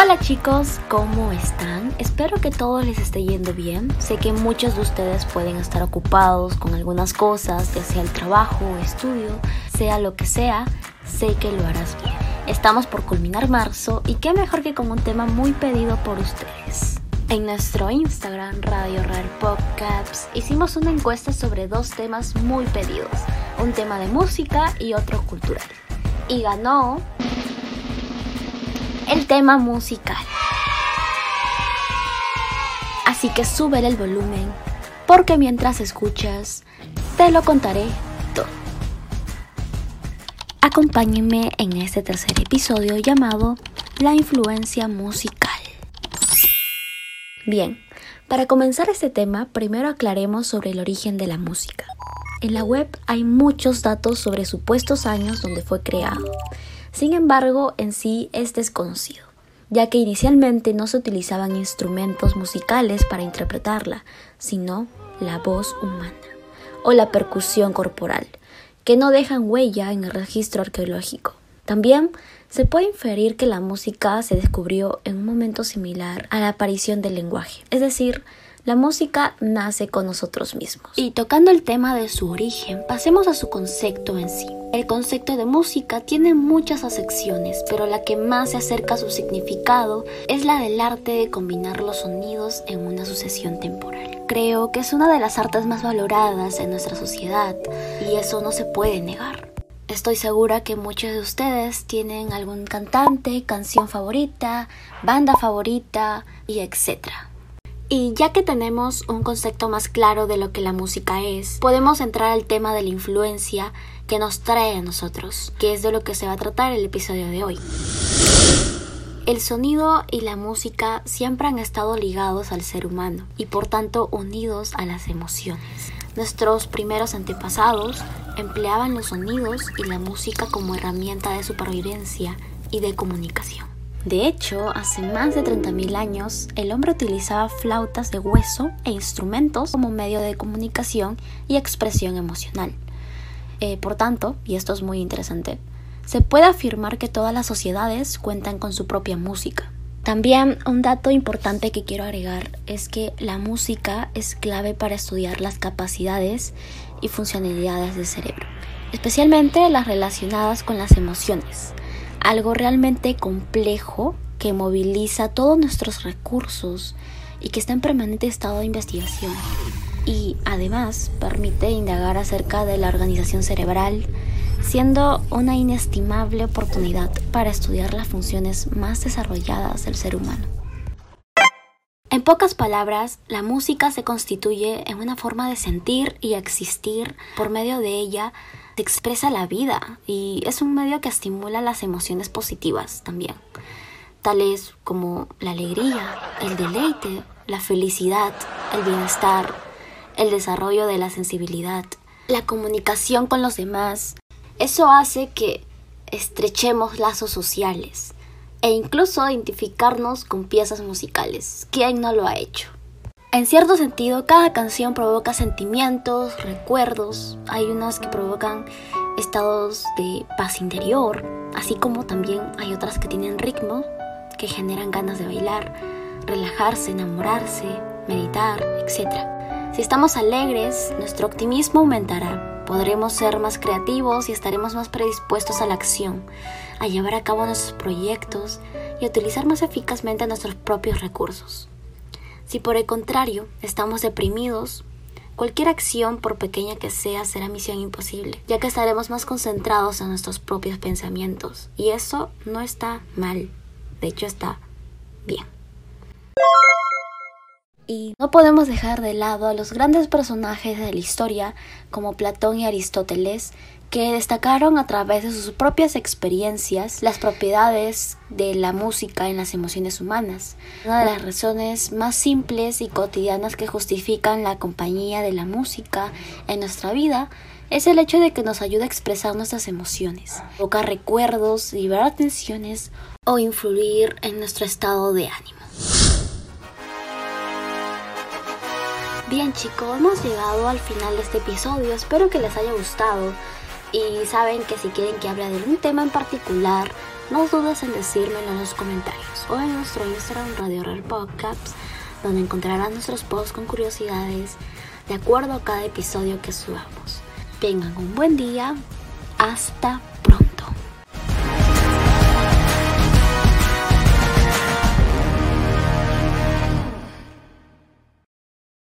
Hola chicos, ¿cómo están? Espero que todo les esté yendo bien. Sé que muchos de ustedes pueden estar ocupados con algunas cosas, ya sea el trabajo, estudio, sea lo que sea, sé que lo harás bien. Estamos por culminar marzo y qué mejor que con un tema muy pedido por ustedes. En nuestro Instagram Radio Rare Podcasts hicimos una encuesta sobre dos temas muy pedidos, un tema de música y otro cultural. Y ganó el tema musical. Así que sube el volumen, porque mientras escuchas, te lo contaré todo. Acompáñenme en este tercer episodio llamado La influencia musical. Bien, para comenzar este tema, primero aclaremos sobre el origen de la música. En la web hay muchos datos sobre supuestos años donde fue creado sin embargo, en sí es desconocido, ya que inicialmente no se utilizaban instrumentos musicales para interpretarla, sino la voz humana o la percusión corporal, que no dejan huella en el registro arqueológico. También se puede inferir que la música se descubrió en un momento similar a la aparición del lenguaje, es decir, la música nace con nosotros mismos. Y tocando el tema de su origen, pasemos a su concepto en sí. El concepto de música tiene muchas acepciones, pero la que más se acerca a su significado es la del arte de combinar los sonidos en una sucesión temporal. Creo que es una de las artes más valoradas en nuestra sociedad y eso no se puede negar. Estoy segura que muchos de ustedes tienen algún cantante, canción favorita, banda favorita y etcétera. Y ya que tenemos un concepto más claro de lo que la música es, podemos entrar al tema de la influencia que nos trae a nosotros, que es de lo que se va a tratar el episodio de hoy. El sonido y la música siempre han estado ligados al ser humano y por tanto unidos a las emociones. Nuestros primeros antepasados empleaban los sonidos y la música como herramienta de supervivencia y de comunicación. De hecho, hace más de 30.000 años, el hombre utilizaba flautas de hueso e instrumentos como medio de comunicación y expresión emocional. Eh, por tanto, y esto es muy interesante, se puede afirmar que todas las sociedades cuentan con su propia música. También un dato importante que quiero agregar es que la música es clave para estudiar las capacidades y funcionalidades del cerebro, especialmente las relacionadas con las emociones algo realmente complejo que moviliza todos nuestros recursos y que está en permanente estado de investigación. Y además permite indagar acerca de la organización cerebral, siendo una inestimable oportunidad para estudiar las funciones más desarrolladas del ser humano. Pocas palabras, la música se constituye en una forma de sentir y existir. Por medio de ella expresa la vida y es un medio que estimula las emociones positivas también, tales como la alegría, el deleite, la felicidad, el bienestar, el desarrollo de la sensibilidad, la comunicación con los demás. Eso hace que estrechemos lazos sociales e incluso identificarnos con piezas musicales. ¿Quién no lo ha hecho? En cierto sentido, cada canción provoca sentimientos, recuerdos. Hay unas que provocan estados de paz interior, así como también hay otras que tienen ritmo, que generan ganas de bailar, relajarse, enamorarse, meditar, etc. Si estamos alegres, nuestro optimismo aumentará. Podremos ser más creativos y estaremos más predispuestos a la acción, a llevar a cabo nuestros proyectos y a utilizar más eficazmente nuestros propios recursos. Si por el contrario estamos deprimidos, cualquier acción, por pequeña que sea, será misión imposible, ya que estaremos más concentrados en nuestros propios pensamientos. Y eso no está mal, de hecho está bien. Y no podemos dejar de lado a los grandes personajes de la historia como Platón y Aristóteles, que destacaron a través de sus propias experiencias las propiedades de la música en las emociones humanas. Una de las razones más simples y cotidianas que justifican la compañía de la música en nuestra vida es el hecho de que nos ayuda a expresar nuestras emociones, provocar recuerdos, liberar tensiones o influir en nuestro estado de ánimo. Bien chicos, hemos llegado al final de este episodio, espero que les haya gustado Y saben que si quieren que hable de algún tema en particular, no dudes en decírmelo en los comentarios o en nuestro Instagram Radio Real Podcasts, donde encontrarán nuestros posts con curiosidades de acuerdo a cada episodio que subamos. Tengan un buen día. Hasta